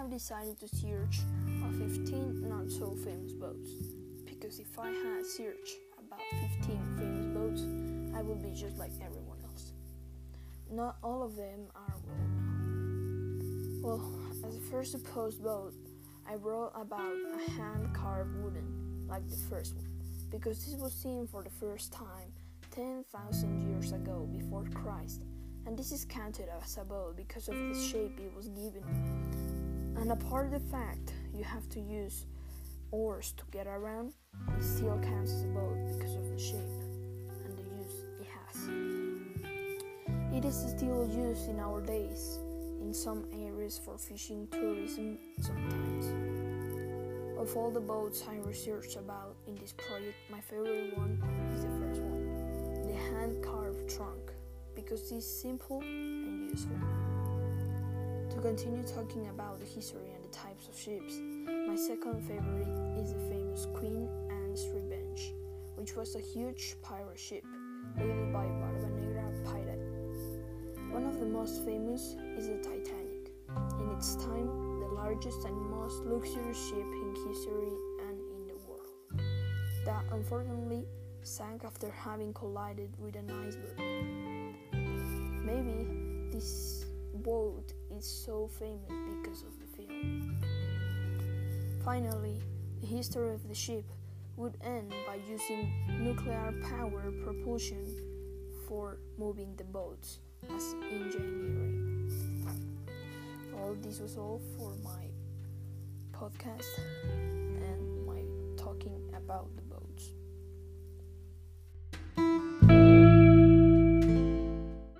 have decided to search of 15 not so famous boats because if I had searched about 15 famous boats, I would be just like everyone else. Not all of them are well known. Well, as a first supposed boat, I wrote about a hand carved wooden, like the first one, because this was seen for the first time 10,000 years ago before Christ, and this is counted as a boat because of the shape it was given. And apart of the fact you have to use oars to get around, it still counts as a boat because of the shape and the use it has. It is still used in our days in some areas for fishing tourism sometimes. Of all the boats I researched about in this project, my favorite one is the first one, the hand carved trunk, because it's simple and useful. Continue talking about the history and the types of ships, my second favorite is the famous Queen Anne's Revenge, which was a huge pirate ship built by Barba Negra pirate. One of the most famous is the Titanic, in its time the largest and most luxurious ship in history and in the world, that unfortunately sank after having collided with an iceberg. Maybe this boat so famous because of the film. Finally, the history of the ship would end by using nuclear power propulsion for moving the boats as engineering. Well, this was all for my podcast and my talking about the